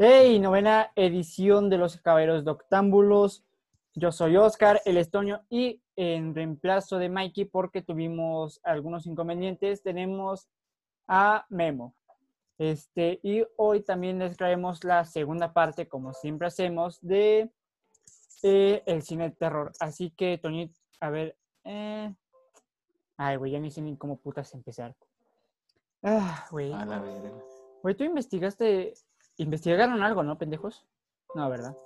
Hey, novena edición de los Caballeros Doctámbulos. Yo soy Oscar, el estoño, y en reemplazo de Mikey, porque tuvimos algunos inconvenientes, tenemos a Memo. Este, y hoy también les traemos la segunda parte, como siempre hacemos, de eh, el cine de terror. Así que, Toñito, a ver. eh, Ay, güey, ya ni sé ni cómo putas empezar. Ah, güey. A la verga. Güey, tú investigaste. ¿Investigaron algo, no, pendejos? No, ¿verdad?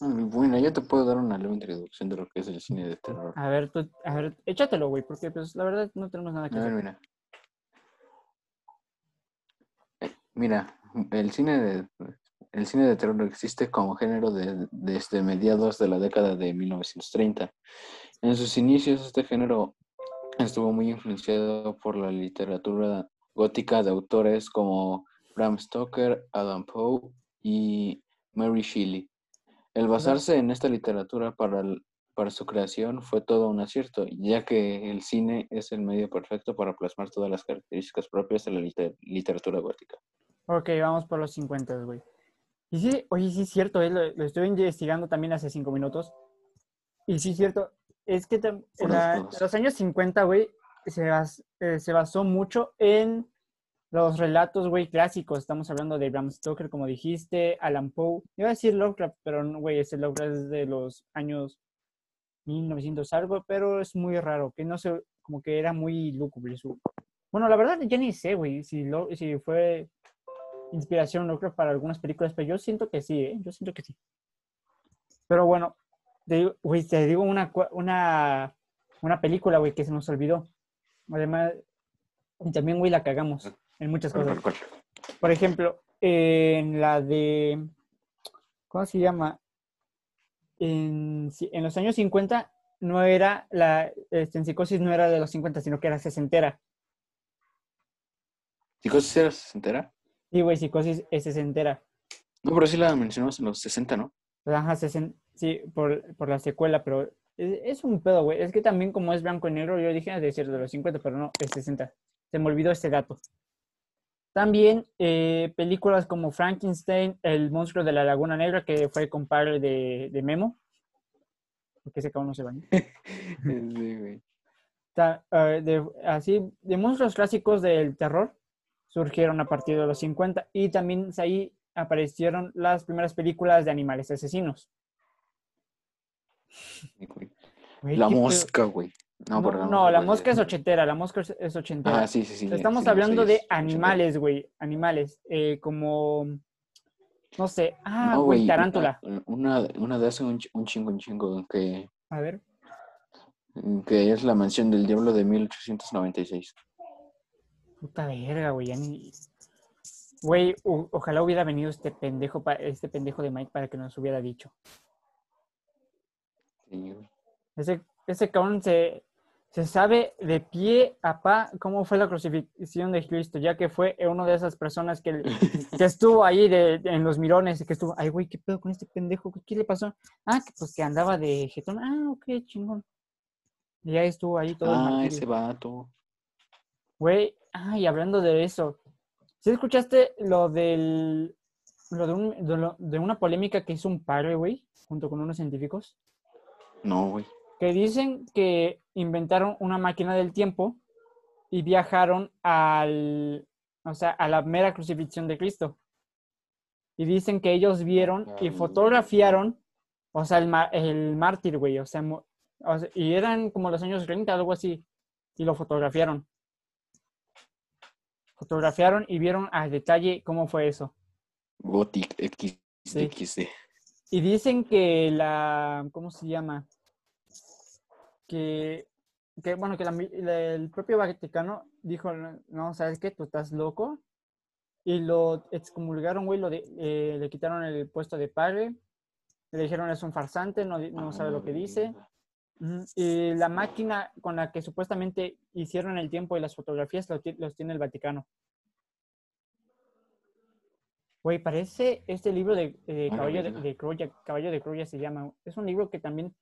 Ah, Bueno, yo te puedo dar una leve introducción de lo que es el cine de terror. A ver, tú, a ver, échatelo, güey, porque pues la verdad no tenemos nada que A ver, mira. Eh, Mira, el cine de el cine de terror existe como género de- desde mediados de la década de 1930. En sus inicios, este género estuvo muy influenciado por la literatura gótica de autores como Bram Stoker, Adam Poe y Mary Shelley. El basarse en esta literatura para, el- para su creación fue todo un acierto, ya que el cine es el medio perfecto para plasmar todas las características propias de la liter- literatura gótica. Ok, vamos por los 50, güey. Y sí, oye, sí es cierto, eh, lo, lo estuve investigando también hace cinco minutos. Y sí es cierto, es que en la- los años 50, güey, se, bas- eh, se basó mucho en los relatos, güey, clásicos. Estamos hablando de Bram Stoker, como dijiste, Alan Poe. Iba a decir Lovecraft, pero no, güey, ese Lovecraft es de los años 1900 algo, pero es muy raro, que no sé, como que era muy lúgubre su... Bueno, la verdad ya ni sé, güey, si, lo, si fue inspiración Lovecraft para algunas películas, pero yo siento que sí, ¿eh? Yo siento que sí. Pero bueno, te güey, te digo una, una, una película, güey, que se nos olvidó. Además, y también, güey, la cagamos en muchas ¿Cuál, cosas. Por ejemplo, en la de. ¿Cómo se llama? En, en los años 50 no era la. Este, en psicosis no era de los 50, sino que era sesentera. ¿Psicosis era sesentera? Sí, güey, psicosis es sesentera. No, pero sí la mencionamos en los 60, ¿no? Ajá, sesen- sí, por, por la secuela, pero es, es un pedo, güey. Es que también como es blanco y negro, yo dije "Ah, de decir de los 50, pero no, es 60. Se me olvidó este dato. También eh, películas como Frankenstein, El monstruo de la Laguna Negra, que fue compadre de, de Memo. Porque ese cabrón no se baña. Sí, güey. Ta- eh, de, así, de monstruos clásicos del terror surgieron a partir de los 50 y también ahí aparecieron las primeras películas de animales asesinos. Güey. La mosca, güey. No, No, perdón. no, la mosca es ochentera, la mosca es- ochentera. Ah, sí, sí, sí. Estamos sí, hablando de animales, güey, animales, eh, como, no sé, ah, No, güey, tarántula. Una, una de hace un, un chingo, un chingo, que, A ver, que es La Mansión del Diablo de 1896. puta verga, güey, ya ni... Güey, ojalá hubiera venido este pendejo, pa- este pendejo de Mike para que nos hubiera dicho. Sí, güey. Ese, ese cabrón se, se sabe de pie a pa cómo fue la crucifixión de Cristo, ya que fue una de esas personas que, que estuvo ahí de, en los mirones, que estuvo, ay, güey, ¿qué pedo con este pendejo? ¿Qué le pasó? Ah, que pues que andaba de jetón. Ah, ok, chingón. Y ahí estuvo ahí todo el Ah, martirio. ese vato. Güey, ah, y hablando de eso, ¿sí escuchaste lo del, lo de, un- de lo- de una polémica que hizo un padre, güey, junto con unos científicos? No, güey. Que dicen que inventaron una máquina del tiempo y viajaron al, o sea, a la mera crucifixión de Cristo. Y dicen que ellos vieron y fotografiaron, o sea, el, el mártir, güey, o sea, mu- o sea, y eran como los años 30, algo así, y lo fotografiaron. Fotografiaron y vieron al detalle cómo fue eso. Gothic XXD. Y dicen que la, ¿cómo se llama? Que, que bueno, que la mi- la- el propio Vaticano dijo, no, ¿sabes qué? Tú estás loco. Y lo excomulgaron, güey, lo de- eh, le quitaron el puesto de padre. Le dijeron, es un farsante, no, no sabe lo que dice. Y la máquina con la que supuestamente hicieron el tiempo y las fotografías los tiene el Vaticano. Güey, parece este libro de, de A la Caballo de, de Troya, Caballo de Troya se llama. Es un libro que también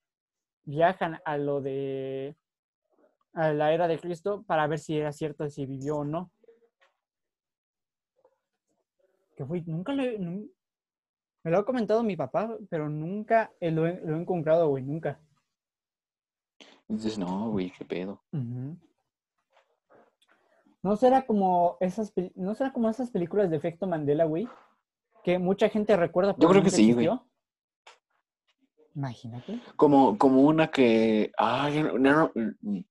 viajan a lo de a la era de Cristo para ver si era cierto, si vivió o no. Que, güey, nunca lo he... nun- Me lo ha comentado mi papá, pero nunca lo he, lo he encontrado, güey, nunca. Dices, no, güey, qué pedo. ¿No será como esas, ¿no será como esas películas de efecto Mandela, güey? Que mucha gente recuerda. Yo creo que nunca sí, güey. Imagínate. Como, como una que. Ah, no, no, no,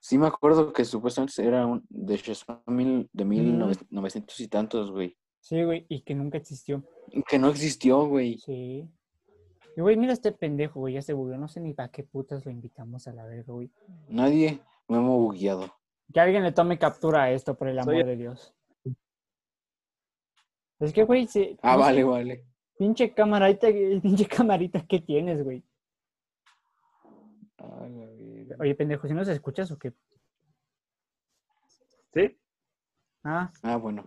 Sí me acuerdo que supuestamente era un, de mil, de mil Ujú. novecientos y tantos, güey. Sí, güey, y que nunca existió. Que no existió, güey. Sí. Y, güey, mira este pendejo, güey, ya se bugueó. No sé ni para qué putas lo invitamos a la verga, güey. Nadie me hemos bugueado. Que alguien le tome captura a esto, por el amor Soy- de Dios. Es que, güey, sí, Ah, vale, vale. pinche camarita, pinche camarita que tienes, güey. Ah, la verga. Oye, pendejo, ¿si nos escuchas o qué? ¿Sí? Ah, Ah, bueno.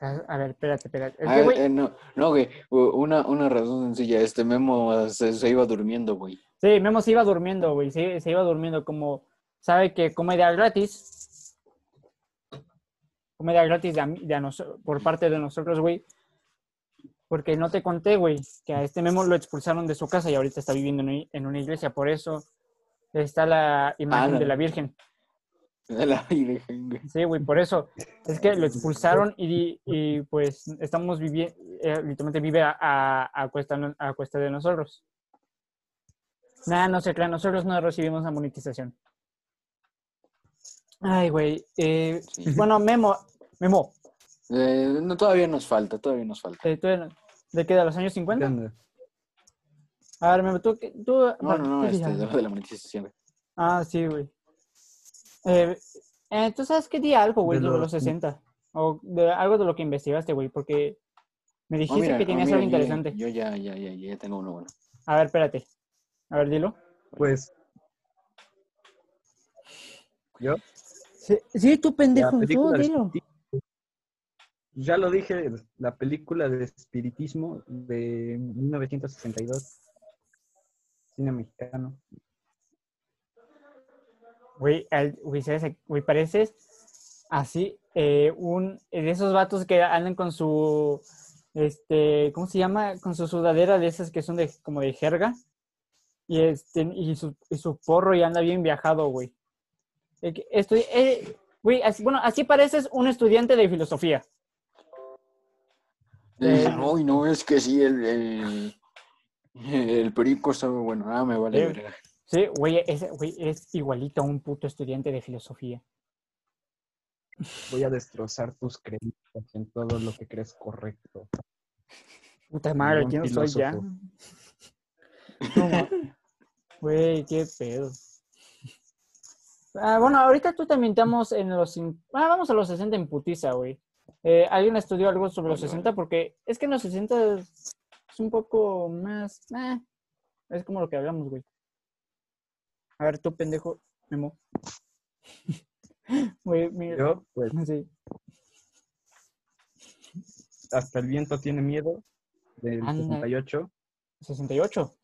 a a ver, espérate, espérate. Es Ah, que, güey, eh, no, no, güey. Una, una razón sencilla. Este Memo se, se iba durmiendo, güey. sí, Memo se iba durmiendo, güey, se, se iba durmiendo como, sabe que comedia gratis, comedia gratis de, de a nos- por parte de nosotros, güey, porque no te conté, güey, que a este Memo lo expulsaron de su casa y ahorita está viviendo en, un- en una iglesia, por eso está la imagen de la Virgen. De la Virgen, güey. Sí, güey, por eso. Es que lo expulsaron y, y, pues estamos viviendo, literalmente vive a, a, a cuesta, a cuesta de nosotros. Nada, no se crean, nosotros no recibimos la monetización. Ay, güey. eh, Sí. bueno, Memo, Memo, Eh, no, todavía nos falta, todavía nos falta. eh, ¿tú eres- ¿de qué? ¿De los años ¿Qué 50? onda? A ver, Memo, tú, tú, No, no, no, este, de, de la monetización. Ah, sí, güey. Eh, eh, ¿Tú sabes qué día algo, güey, De los los- 60? O de algo de lo que investigaste, güey, porque me Oh, dijiste mira, que oh, tenías mira, algo interesante. Yo ya, ya, ya, ya tengo uno bueno. A ver, espérate. A ver, dilo. Pues. Yo, Sí, sí, tú pendejo, tú dilo. Ya lo dije, la película de espiritismo de 1962. Cine mexicano. Güey, güey, pareces así, eh, un de esos vatos que andan con su, este, ¿cómo se llama? Con su sudadera de esas que son de, como de jerga. Y este, y su, porro y anda bien viajado, güey. Eh, eh, güey, así- bueno, así pareces un estudiante de filosofía. Eh, Uy, no, es que sí, el, el, el perico está muy bueno. Ah, me vale Eh. Sí, güey, ese, güey, es igualito a un puto estudiante de filosofía. Voy a destrozar tus creencias en todo lo que crees correcto. Puta madre, ¿quién soy ya? filósofo. No, ma- Güey, qué pedo. Ah, bueno, ahorita tú también estamos en los... Ah, vamos a los 60 en putiza, güey. Eh, ¿Alguien estudió algo sobre los Vale, 60? vale. Porque es que en los 60 es un poco más... ah, es como lo que hablamos, güey. A ver, tú, pendejo, Memo. Güey, mira. Yo, pues, Sí. hasta el viento tiene miedo. Del Anda. 68. 68.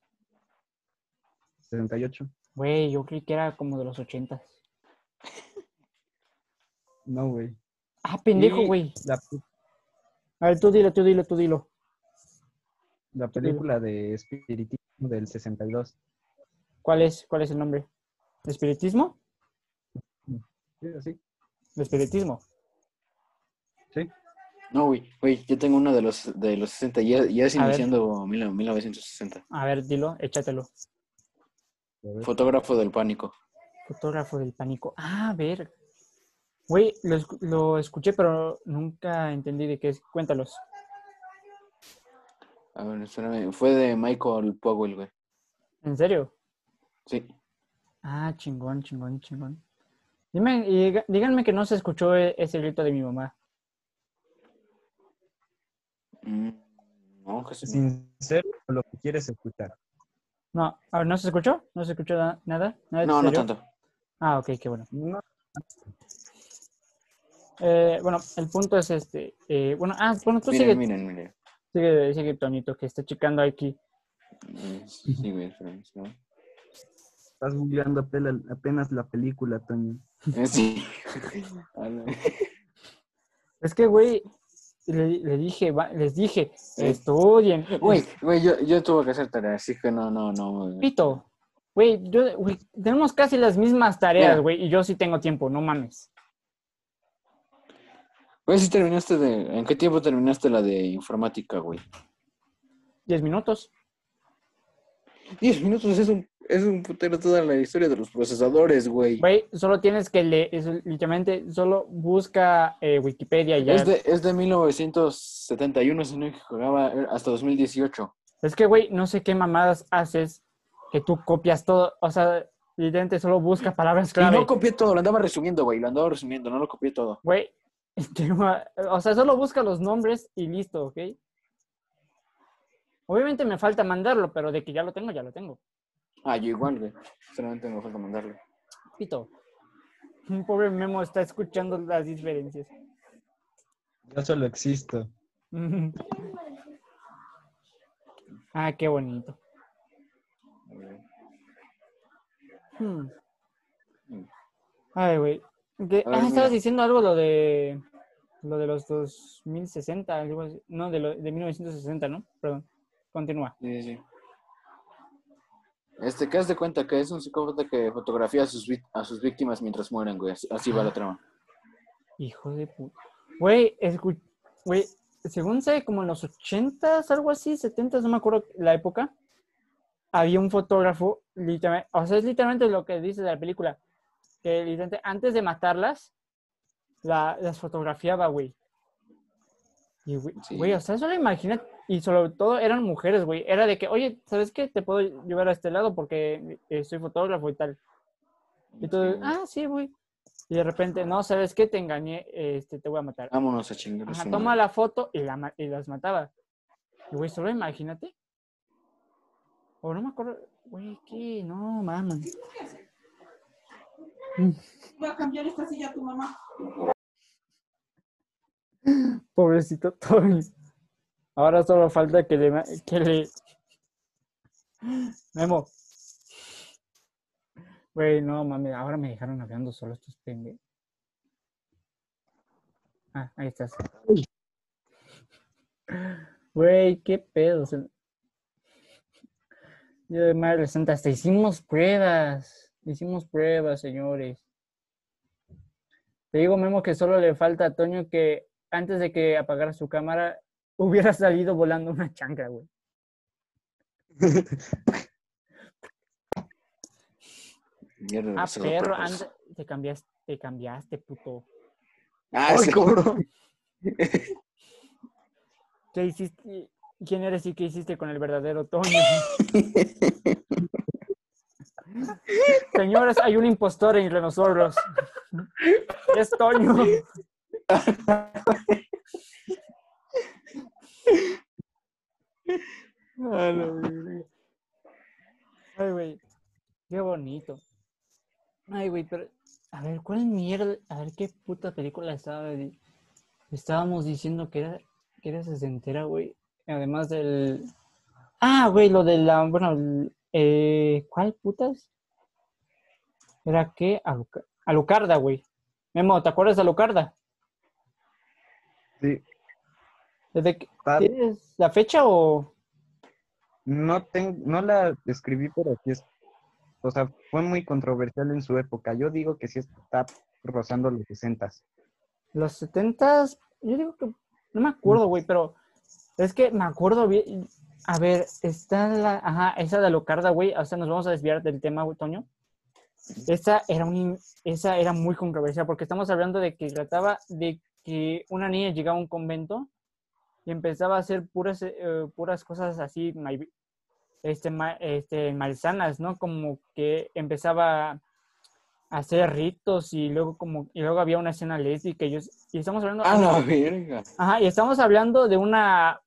68. Güey, yo creí que era como de los 80. No, güey. Ah, pendejo, güey. La, A ver, tú dilo, tú dilo, tú dilo. la película de espiritismo del 62. ¿Cuál es? ¿Cuál es el nombre? ¿De espiritismo? Sí, así. ¿De espiritismo? Sí. No, güey, güey, yo tengo uno de los, de los 60, ya, ya es iniciando mil- 1960. A ver, dilo, échatelo. Fotógrafo del pánico. Fotógrafo del pánico. Ah, a ver. Güey, lo, escu- lo escuché, pero nunca entendí de qué es. Cuéntalos. A ver, espérame, fue de Michael Powell, güey. ¿En serio? Sí. Ah, chingón, chingón, chingón. Dime, y díganme que no se escuchó e- ese grito de mi mamá. Mm, no, sí. Sincero lo que quieres escuchar. No, a ver, ¿no se escuchó? ¿No se escuchó na- nada? ¿Nada No, no tanto. Ah, ok, qué bueno. No, Eh, bueno, el punto es este. eh, bueno, ah, bueno, tú Miren, sigue, miren, miren. sigue, sigue, Tonito, que está checando aquí. Eh, Sí, güey, espérame. estás googleando apenas la película, Toño. Eh, Sí. A la- Es que, güey, le, le dije, va- les dije, estudien. Güey, güey, yo, yo tuve que hacer tarea, así que no, no, no. Pito, güey, yo, güey, tenemos casi las mismas tareas, güey, y yo sí tengo tiempo, no mames. Güey, si terminaste de. ¿En qué tiempo terminaste la de informática, güey? Diez minutos. 10 minutos es un, es un putero toda la historia de los procesadores, güey. Güey, solo tienes que leer, literalmente, solo busca eh, Wikipedia y ya. Es de, es de 1971, si no jugaba hasta 2018. Es que, güey, no sé qué mamadas haces que tú copias todo, o sea, literalmente solo busca palabras Y clave. no copié todo, lo andaba resumiendo, güey. Lo andaba resumiendo, no lo copié todo. Güey, o sea, solo busca los nombres y listo, ¿ok? Obviamente me falta mandarlo, pero de que ya lo tengo, ya lo tengo. Ah, yo igual, güey. Solamente me falta mandarlo. Pito. Un pobre Memo está escuchando las diferencias. Yo solo existo. ah, qué bonito. Hmm. Ay, güey. ¿Qué- A ver, Ah, estabas diciendo algo lo de lo de los 2060, algo así. No, de, lo, de 1960, ¿no? Perdón. Continúa. Sí, sí. Este, ¿qué has de cuenta? Que es un psicópata que fotografía a sus, a sus víctimas mientras mueren, güey. Así, va la trama. Hijo de puta. Güey, güey, según sé, como en los 80s, algo así, 70s, no me acuerdo la época, había un fotógrafo, literalmente, o sea, es literalmente lo que dice de la película, que antes de matarlas, la- las fotografiaba, güey. Y, güey, Sí. güey, o sea, solo imagina, y sobre todo eran mujeres, güey, era de que, oye, ¿sabes qué? Te puedo llevar a este lado porque eh, soy fotógrafo y tal. Y todo, ah, sí, güey. Y de repente, no, ¿sabes qué? Te engañé, este, te voy a matar. Vámonos a chingar. Ajá, toma la foto y, la, ma- y las mataba. Y, güey, solo imagínate. O no me acuerdo, güey, ¿qué? No, mames. Voy a cambiar esta silla a tu mamá. Pobrecito Tony. Ahora solo falta que le... Que le... Memo. Güey, no mames, ahora me dejaron hablando solo estos pendejos. Ah, ahí estás. Güey, qué pedo. Día de Madre Santa, hasta hicimos pruebas. Hicimos pruebas, señores. Te digo, Memo, que solo le falta a Toño que antes de que apagara su cámara hubiera salido volando una chancla, güey. Mierda, Ah, perro, anda, te cambiaste, te cambiaste, puto. Ah, sí. ¿Qué hiciste? ¿Quién eres y qué hiciste con el verdadero Toño? Señores, hay un impostor entre nosotros. Es Toño. Ah. Ay, güey. Qué bonito. Ay, güey, pero. A ver, ¿cuál mierda? A ver, ¿qué puta película estaba estábamos diciendo que era, que era sesentera, güey? Además del. Ah, güey, lo de la. Bueno, eh, ¿cuál putas? ¿Era qué? Aluca- Alucarda, güey. Memo, ¿te acuerdas de Alucarda? Sí. ¿Desde que- ¿Tienes la fecha o.? No, ten- no la escribí, pero sí es. O sea, fue muy controversial en su época. Yo digo que sí está rozando los 60. Los setentas, yo digo que no me acuerdo, güey, pero es que me acuerdo bien. A ver, está la, ajá, esa de Alucarda, güey, o sea, nos vamos a desviar del tema, güey, Toño. Esa era un, esa era muy controversial porque estamos hablando de que trataba de que una niña llegaba a un convento y empezaba a hacer puras, eh, puras cosas así, este, este, malsanas, ¿no? Como que empezaba a hacer ritos y luego como y luego había una escena lésbica y, yo- y estamos hablando A la verga. Ajá, y estamos hablando de una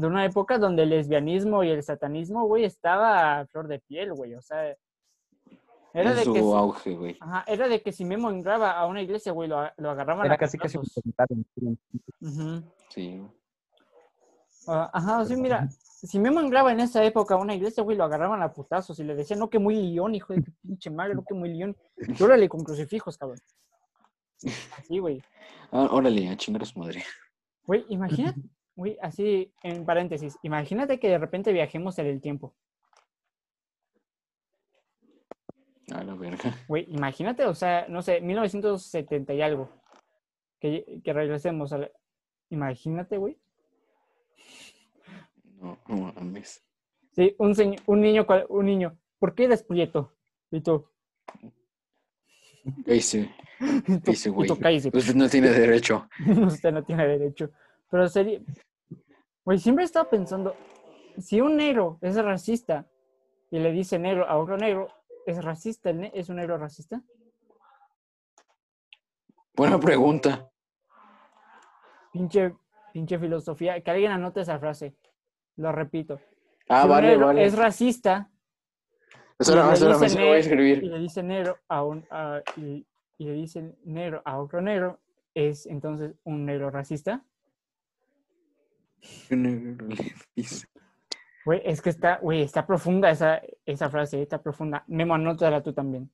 de una época donde el lesbianismo y el satanismo, güey, estaba a flor de piel, güey, o sea, era En de su que si, auge, güey. ajá, era de que si Memo entraba a una iglesia, güey, lo, a- lo agarraban Era a casi casi un comentario. Ujú. Sí. Ah, Ajá, sí, mira, si Memo entraba en esa época a una iglesia, güey, lo agarraban a putazos y le decían, no, que muy león, hijo de pinche madre, no, que muy león. Y órale con crucifijos, cabrón. Así, güey. Ah, órale, a chingar a su madre. Güey, imagínate, güey, así en paréntesis, imagínate que de repente viajemos en el tiempo. A la verga. Güey, imagínate, o sea, no sé, 1970 y algo. Que, que regresemos a la- Imagínate, güey. No, no mames. Sí, un, señ- un niño, un niño. ¿Por qué eres prieto? Y tú, güey. Usted no tiene derecho. Usted no tiene derecho. Pero sería. Güey, siempre he estado pensando: si un negro es racista y le dice negro a otro negro, ¿es racista? el ne- ¿Es un negro racista? Buena pregunta. Pinche, pinche filosofía. Que alguien anote esa frase. Lo repito. Ah, Si un vale, negro vale. Es racista voy a y le dice negro a un. a- y, y le dice negro a otro negro, ¿es entonces un negro racista? Güey, es que está, güey, está profunda esa, esa frase, está profunda. Memo, anótala tú también.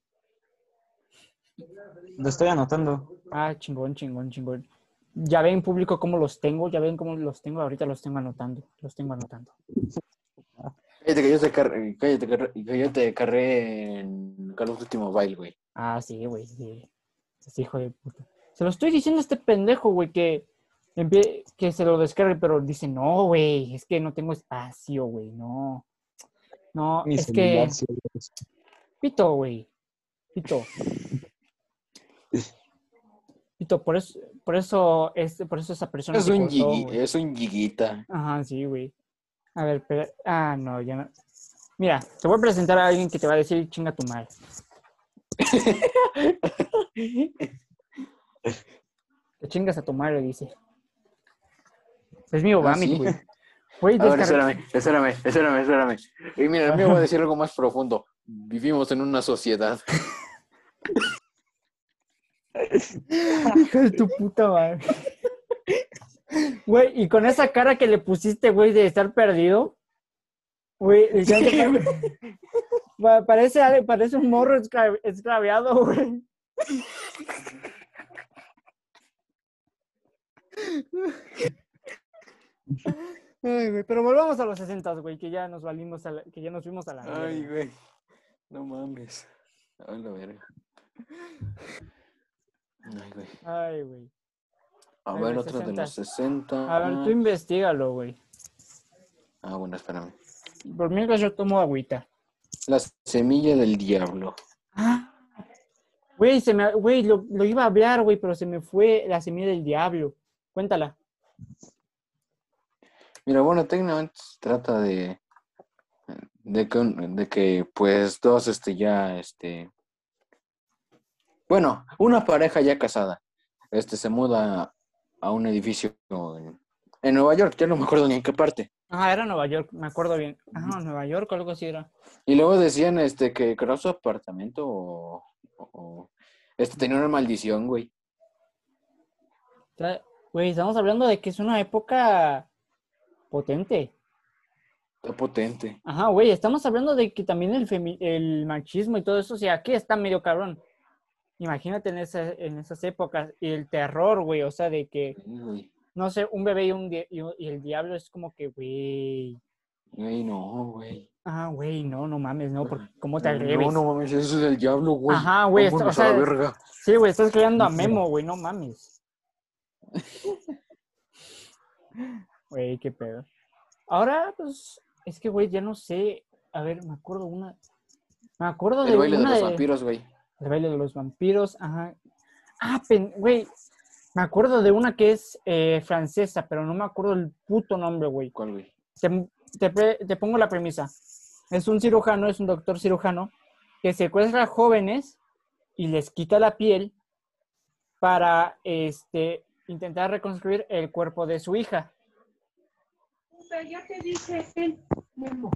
Lo estoy anotando. Ah, chingón, chingón, chingón. Ya ven, público, cómo los tengo, ya ven cómo los tengo, ahorita los tengo anotando, los tengo anotando. Cállate que yo te carré, cállate que yo te carré en Call of Duty Mobile, güey. Ah, sí, güey, sí. Hijo de puta. Se lo estoy diciendo a este pendejo, güey, que, que se lo descargue, pero dice, no, güey, es que no tengo espacio, güey, no. No, Mi es que, pito, güey, pito. Pito, por eso, por eso, es, por eso esa persona Es un, cortó, es un yiguita. Ajá, sí, güey. A ver, pero, ah, no, ya no. Mira, te voy a presentar a alguien que te va a decir chinga tu madre. Te chingas a tu madre, dice. Es mi Ah, Obami, sí. güey. Güey, A ver, espérame, espérame, espérame, espérame. Y mira, el mío va a decir algo más profundo. Vivimos en una sociedad. Hijo de tu puta madre. Güey, y con esa cara que le pusiste, güey, de estar perdido. Güey, parece, parece un morro esclaviado, güey. Ay, güey, pero volvamos a los 60, güey, que ya nos valimos a la- que ya nos fuimos a la Ay, mierda. güey. No mames. Ay, la verga. Ay, güey. Ay, güey. A Ay, ver, otro de los 60. A ver, tú investigalo, güey. Ah, bueno, espérame. Por mientras yo tomo agüita. La semilla del diablo. Ah, Güey, se me, güey, lo, lo iba a hablar, güey, pero se me fue la semilla del diablo. Cuéntala. Mira, bueno, técnicamente se trata de, de que, un- de que pues dos, este, ya, este, bueno, una pareja ya casada, este, se muda a un edificio en, en Nueva York, ya no me acuerdo ni en qué parte. Ah, era Nueva York, me acuerdo bien. Ah, Nueva York o algo así era. Y luego decían, este, que creo su apartamento o, o- este, tenía una maldición, güey. Güey, estamos hablando de que es una época potente. Está potente. Ajá, güey, estamos hablando de que también el, femi- el machismo y todo eso, o sea, aquí está medio cabrón. Imagínate en, esa- en esas épocas y el terror, güey, o sea, de que, no sé, un bebé y, un di- y, el diablo es como que, güey, Güey, no, güey. ah, güey, no, no mames, no, porque ¿cómo te No, atreves? no mames, eso es el diablo, güey. Ajá, güey, o sea, verga. Sí, güey, estás creando a Memo, güey, no mames. Güey, qué pedo. Ahora, pues, es que, güey, ya no sé. A ver, me acuerdo una. Me acuerdo de El baile de una los de- vampiros, güey. El baile de los vampiros, ajá. Ah, pen- güey. Me acuerdo de una que es eh, francesa, pero no me acuerdo el puto nombre, güey. ¿Cuál, güey? Te, te te pongo la premisa. Es un cirujano, es un doctor cirujano, que secuestra jóvenes y les quita la piel para este, intentar reconstruir el cuerpo de su hija. Ya te dije, ten, Memo.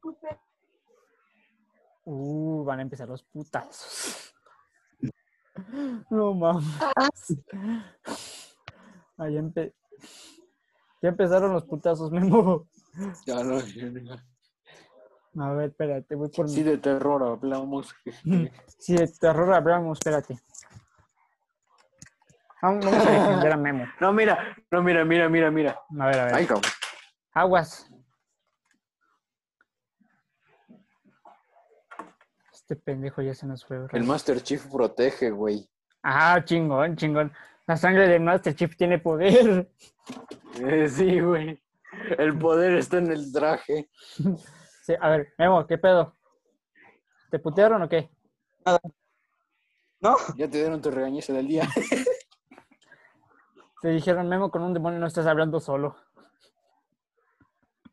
Puta, Uh, van a empezar los putazos. No mames. Ah, ya, empe- ya empezaron los putazos, Memo. Ya no, ya no. A ver, espérate, voy por Sí, mi... de terror hablamos. Sí, de terror hablamos, espérate. Vamos vamos a defender a Memo. No, mira, no, mira, mira, mira, mira. A ver, a ver. Ay, cabrón. Aguas. Este pendejo ya se nos fue. bro. El Master Chief protege, güey. Ah, chingón, chingón. La sangre del Master Chief tiene poder. Eh, sí, güey. El poder está en el traje. Sí, a ver, Memo, ¿qué pedo? ¿Te putearon o qué? No, Ya te dieron tu regañiza del día. Te dijeron, Memo, con un demonio no estás hablando solo.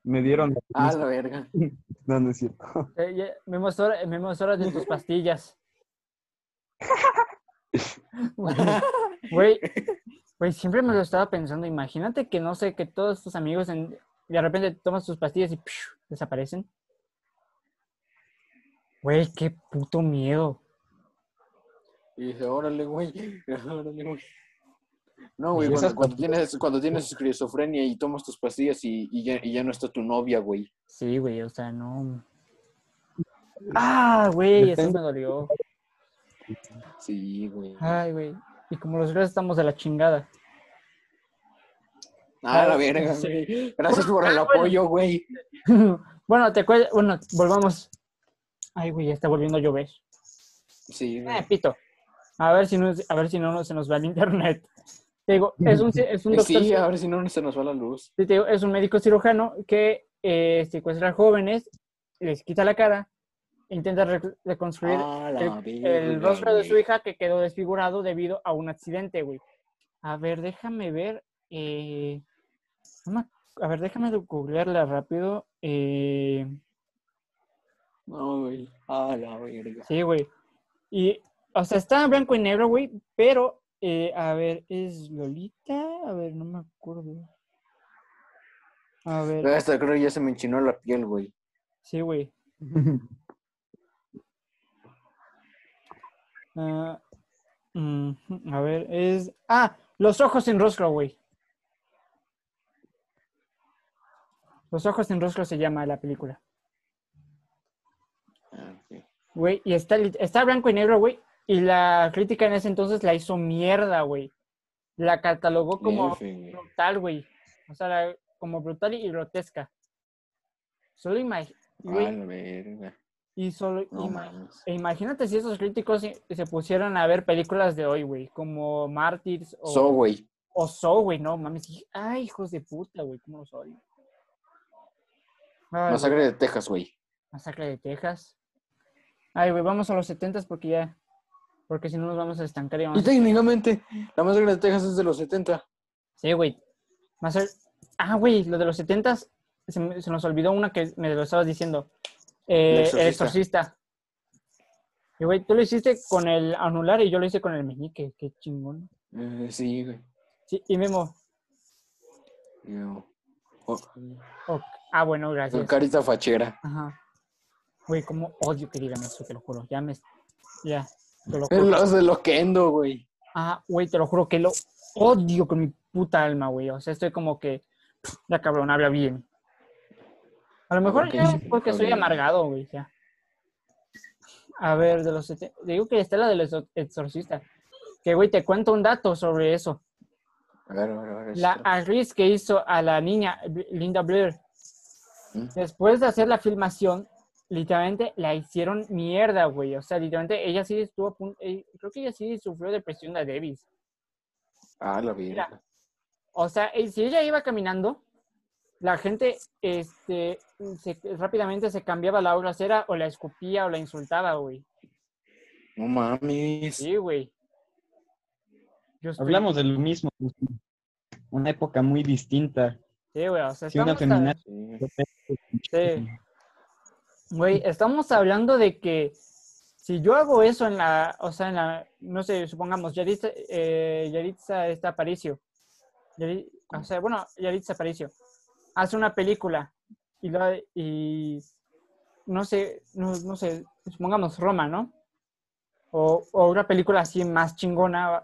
me dieron. Ah, la verga. No, no es cierto. Eh, ya- Memo, es hora, Memo, es hora de tus pastillas. Güey, Güey, güey, siempre me lo estaba pensando. Imagínate que, no sé, que todos tus amigos en- de repente tomas tus pastillas y ¡piu! desaparecen. Güey, qué puto miedo. Y dice, órale, güey. Órale, güey. No, güey, Y esas cuando, cuando tienes, cuando tienes esquizofrenia y tomas tus pastillas y, y ya, y ya no está tu novia, güey. Sí, güey, o sea, no. Ah, güey, eso me dolió. Sí, güey. Ay, güey. Y como los tres estamos de la chingada. Ah, la Ah, verga, sí. güey. Gracias por el Ah, apoyo, güey. bueno, te acuerdas. Bueno, volvamos. Ay, güey, ya está volviendo a llover. Sí, Eh, güey. pito. A ver si no, a ver si no se nos va el internet. Te digo, es un, es un doctor. Sí, a ver si no se nos va la luz. Te digo, es un médico cirujano que eh, secuestra jóvenes, les quita la cara, intenta re- reconstruir Ah, el, rostro de su hija que quedó desfigurado debido a un accidente, güey. A ver, déjame ver. eh, a ver, déjame googlearla rápido. eh, No, güey. Ah, la verga. sí, güey. Y, o sea, está en blanco y negro, güey, pero, eh, a ver, ¿es Lolita? A ver, no me acuerdo. A ver, Hasta creo que ya se me enchinó la piel, güey. sí, güey. Ah, a ver, es. Ah, Los ojos sin rostro, güey. Los ojos sin rostro se llama la película. Ah. Güey, y está, está blanco y negro, güey. Y la crítica en ese entonces la hizo mierda, güey. La catalogó como brutal, güey. O sea, la- como brutal y grotesca. Solo imagínate. Y solo No ima- e imagínate si esos críticos se, se pusieran a ver películas de hoy, güey. Como Mártires o, So, güey. o So, güey. No mames. dije, Ay, hijos de puta, güey. ¿Cómo los odio? Ay, Masacre de Texas, güey. Masacre de Texas. Ay, güey, vamos a los 70 porque ya. Porque si no nos vamos a estancar y vamos Y técnicamente, la masacre de Texas es de los 70. Sí, güey. Masacre- Ah, güey, lo de los 70 se, me- se nos olvidó una que me lo estabas diciendo. Eh, el exorcista. exorcista. Y, güey, tú lo hiciste con el anular y yo lo hice con el meñique. Qué chingón. Eh, sí, güey. Sí, y Memo. Yo- oh, ok. Ah, bueno, con gracias. carita fachera. Ajá. Güey, cómo odio que digan eso, te lo juro. Ya me. Ya, lo Es juro. los de Loquendo, güey. Ah, güey, te lo juro que lo odio con mi puta alma, güey. O sea, estoy como que. Ya cabrón, habla bien. A lo mejor ya sí, porque soy amargado, güey, ya. A ver, de los Digo que está la del exor- exorcista. Que, güey, te cuento un dato sobre eso. A ver, a ver, a ver. La actriz que hizo a la niña, Linda Blair, ¿Mm? después de hacer la filmación, literalmente la hicieron mierda, güey. O sea, literalmente ella sí estuvo a punto. eh, Creo que ella sí sufrió depresión de Davis. Ah, la vida. Mira. O sea, eh, si ella iba caminando, la gente este, se- rápidamente se cambiaba la obra cera o la escupía o la insultaba, güey. No mames. Sí, güey. Estoy- Hablamos de lo mismo. Una época muy distinta. Sí, güey, o sea, Si una estamos a- feminazi- Sí. Sí. Güey, estamos hablando de que si yo hago eso en la, o sea, en la, no sé, supongamos, Yaritza, eh, Yaritza está Aparicio. Yari- o sea, bueno, Yaritza Aparicio. Hace una película y, lo- y no sé, no, no sé, supongamos Roma, ¿no? O, o una película así más chingona,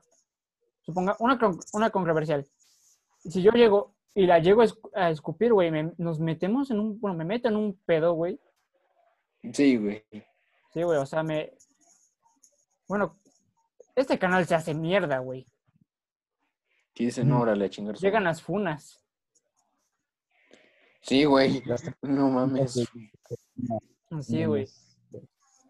suponga, una, una controversial. Si yo llego y la llego a escu- a escupir, güey, nos metemos en un, bueno, me meto en un pedo, güey. Sí, güey. Sí, güey, o sea, me... Bueno, este canal se hace mierda, güey. Sí, dicen, no, órale, a chingar. Llegan madre". las funas. Sí, güey. No mames. Sí, güey.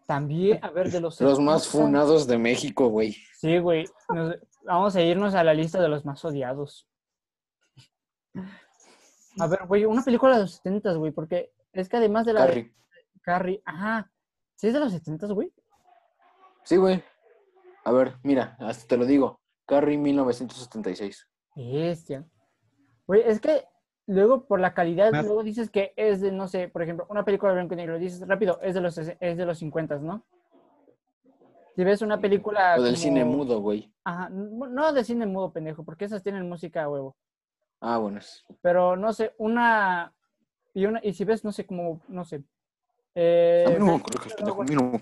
También, a ver, de los... Los más 70. funados de México, güey. Sí, güey. Nos- Vamos a irnos a la lista de los más odiados. A ver, güey, una película de los 70, güey, porque es que además de la de Carrie. Carrie, ajá, ¿sí es de los 70, güey? Sí, güey. A ver, mira, hasta te lo digo. Carrie 1976. Bestia. Güey, es que luego por la calidad, Más- luego dices que es de, no sé, por ejemplo, una película de blanco y negro, dices rápido, es de los, es de los 50, ¿no? Si ves una película O del cine mudo, güey. Ajá, no de cine mudo, pendejo, porque esas tienen música a huevo. Ah, bueno. es- Pero no sé, una y una y si ves, no sé, como, no sé. Eh, A mí no me pendejo. A mí no me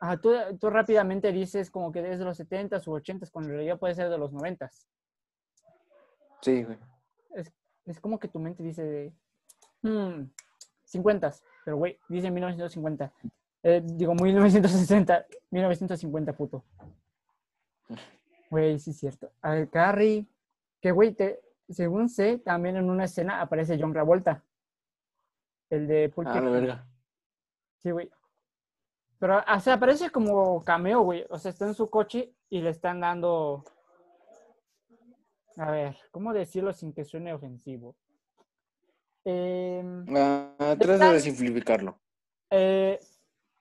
ajá, tú, tú rápidamente dices como que es de los 70s u 80s, cuando en realidad puede ser de los 90s. Sí, güey. Es como que tu mente dice, hmm, 50s, pero güey, dice 1950. Eh, digo, 1960, 1950, puto. Güey, sí es cierto. A ver, Carrie, que güey, te, según sé, también en una escena aparece John Travolta. El de Pulp Ah, la verga. Sí, güey. Pero, o sea, aparece como cameo, güey. O sea, está en su coche y le están dando. A ver, ¿cómo decirlo sin que suene ofensivo? Em, Ah, trata Está- de simplificarlo. eh,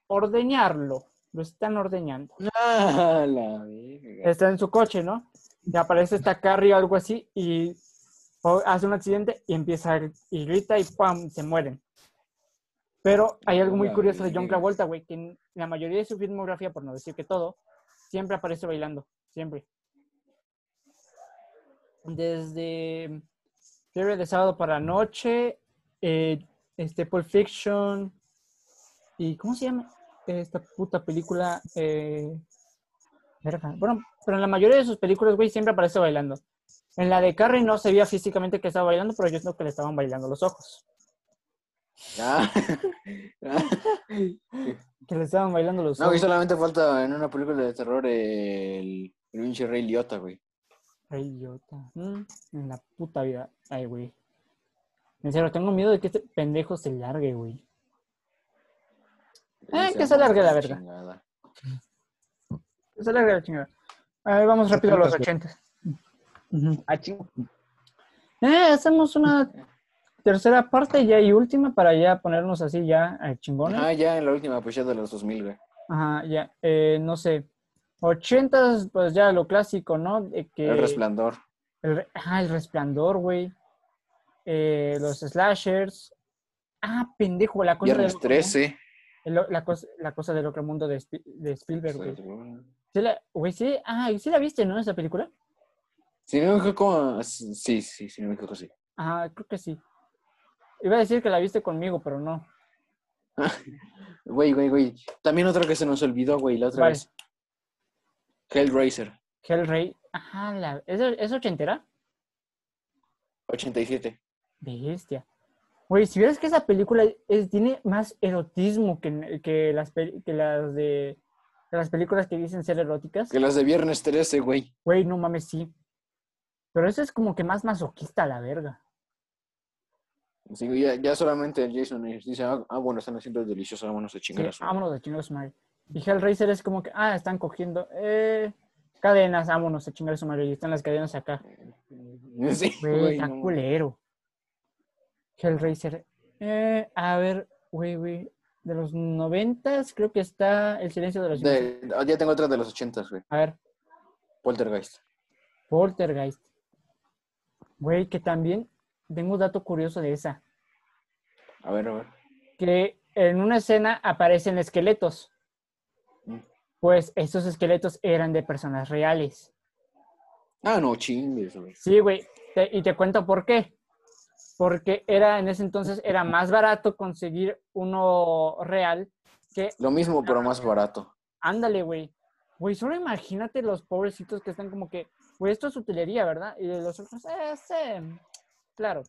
ordeñarlo. Lo están ordeñando. Ah, la. Está en su coche, ¿no? Y aparece esta Carrie o algo así y hace un accidente y empieza a y grita y ¡pam! se mueren. Pero hay algo muy curioso de John. Travolta, güey, que en la mayoría de su filmografía, por no decir que todo, siempre aparece bailando, siempre. Desde Fiebre de Sábado para la Noche, eh, este Pulp Fiction, y ¿cómo se llama esta puta película? Eh. Bueno, pero en la mayoría de sus películas, güey, siempre aparece bailando. En la de Carrie no se veía físicamente que estaba bailando, pero yo creo que le estaban bailando los ojos. Ah. Que le estaban bailando los No, güey, ojos. solamente falta en una película de terror el, el pinche Rey Liotta, güey. Ay, idiota. Mm, en la puta vida. Ay, güey. En serio, tengo miedo de que este pendejo se largue, güey. Eh, que se largue la verga. chingada. Que se largue la chingada. A ver, vamos rápido a los 70. 80. Ah, chingo. Eh, hacemos una tercera parte ya y última para ya ponernos así ya eh, chingones. Ah, ya en la última, pues ya de los 2000, güey. Ajá, ya. Eh, no sé. 80 pues ya lo clásico, ¿no? De que El resplandor. el ajá, el resplandor, güey. Eh, los slashers. Ah, pendejo, la cosa Viernes otro 13. mundo. El- la, cosa, la cosa del otro mundo de, de Spielberg, güey. Sí, la, güey, sí. Ah, ¿sí la viste, no? Esa película. Si no me equivoco, sí, sí, sí, no me equivoco, sí. Ajá, creo que sí. Iba a decir que la viste conmigo, pero no. Güey, güey, güey. También otra que se nos olvidó, güey, la otra ¿Cuál? vez. Hellraiser, Hellraiser. Ajá, la, ¿es, ¿es ochentera? 87. Bestia. Güey, si vieras que esa película es- tiene más erotismo que, que, las, que las de que las películas que dicen ser eróticas. Que las de Viernes 13, güey. Güey, no mames, sí. Pero eso es como que más masoquista, la verga. Sí, ya, ya solamente el Jason dice, ah, ah, bueno, están haciendo delicioso, vámonos a Sí, chingar a su... vámonos a chingar a su madre. Y Hellraiser es como que, ah, están cogiendo eh, cadenas, vámonos a chingar a su madre. Y están las cadenas acá. Sí, Güey, está no. culero. Hellraiser. Eh, a ver, güey, güey. De los noventas, creo que está El silencio de los. De- ah, ya tengo otra de los 80, güey. A ver, Poltergeist. Poltergeist. Güey, que también tengo un dato curioso de esa. A ver, a ver. Que en una escena aparecen esqueletos. Mm. Pues esos esqueletos eran de personas reales. Ah, no, chingues. Sí, güey. y te cuento por qué. Porque era en ese entonces era más barato conseguir uno real que Lo mismo, pero más barato. ándale, güey. Güey, solo imagínate los pobrecitos que están como que, güey, esto es utilería, ¿verdad? Y los otros, eh, sí. Claro.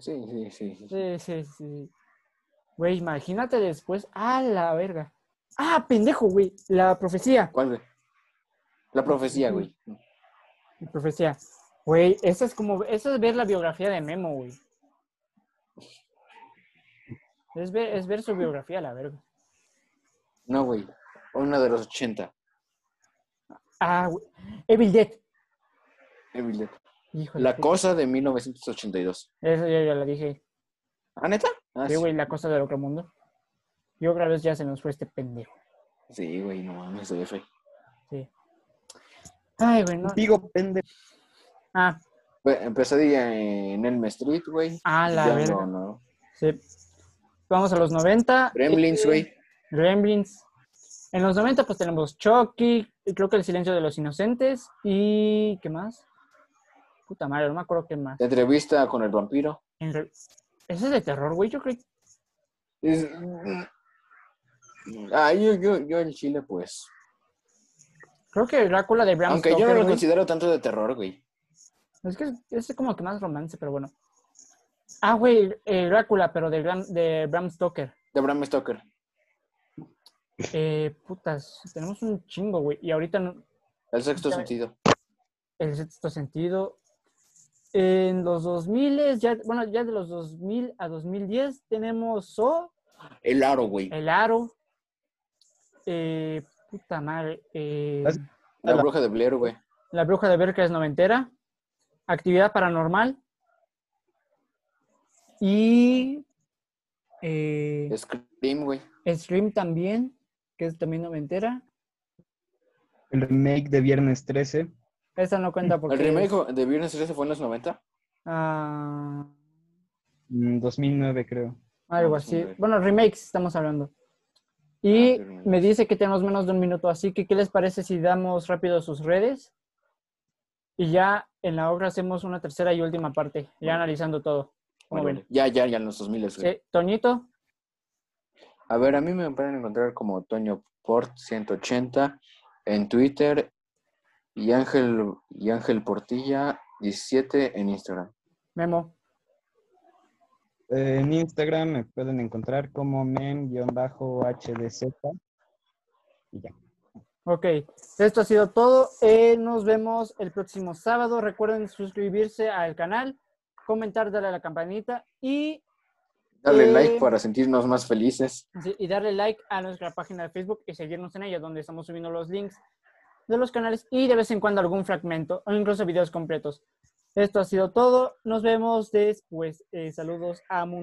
Sí, sí, sí. sí. Sí, sí, sí. Güey, imagínate después. ¡Ah, la verga! ¡Ah, pendejo, güey! La profecía. ¿Cuál, güey? La profecía, güey. La profecía. Güey, eso es como, eso es ver la biografía de Memo, güey. Es ver, es ver su biografía, la verga. No, güey. Una de los 80. Ah, güey. Evil Dead. Evil Dead. Híjole. La cosa de 1982. Eso ya, ya la dije. ¿Ah, neta? Ah, Sí, sí. güey, la cosa del otro mundo. Y otra vez ya se nos fue este pendejo. Sí, güey, no mames, se ve feo. Sí. Ay, güey, no. Digo, pendejo. Ah, Pe- Pesadilla en Elm Street, güey. ah, la Ya verga. no, no. Sí. Vamos a los 90. Gremlins, Eh, güey. Gremlins. En los 90 pues tenemos Chucky, creo que El silencio de los inocentes y ¿qué más? Puta madre, no me acuerdo qué más. Entrevista con el vampiro. Re- Ese es de terror, güey, yo creo. Es- Ah, yo, yo, yo el chile, pues. Creo que Drácula de Bram Aunque yo no lo güey. considero tanto de terror, güey. Es que es, es como que más romance, pero bueno. Ah, güey, eh, Drácula, pero de, Bram- de Bram Stoker. De Bram Stoker. Eh, putas, tenemos un chingo, güey. Y ahorita no- El sexto sentido. el sexto sentido. En los 2000, ya, bueno, ya de los 2000 a 2010 tenemos So, El aro, güey. El Aro, eh, puta madre, eh, La la- bruja de Blair, güey. La Bruja de Berca es noventera, Actividad Paranormal y eh, Scream, güey. Scream también, que es también noventera. El remake de Viernes 13. Esta no cuenta porque... El remake de Viernes 13 fue en los 90. ah, mm, 2009, creo. algo así. 2009. Bueno, remakes estamos hablando. Y Ah, remakes. me dice que tenemos menos de un minuto, así que ¿qué les parece si damos rápido sus redes? Y ya en la obra hacemos una tercera y última parte, ya Bueno. analizando todo. ¿Cómo Bueno, ven? ya, ya, ya en los 2000, güey. Sí, Toñito, A ver, a mí me pueden encontrar como Toño Port 180 en Twitter y Ángel, y Ángel Portilla 17 en Instagram. Memo. Eh, en Instagram me pueden encontrar como mem-hdz. Y ya. Ok, esto ha sido todo. Eh, nos vemos el próximo sábado. Recuerden suscribirse al canal, comentar, darle a la campanita y, Dale Eh, like para sentirnos más felices. sí, y darle like a nuestra página de Facebook y seguirnos en ella, donde estamos subiendo los links de los canales y de vez en cuando algún fragmento o incluso videos completos. Esto ha sido todo. Nos vemos después. Eh, saludos a Mundo.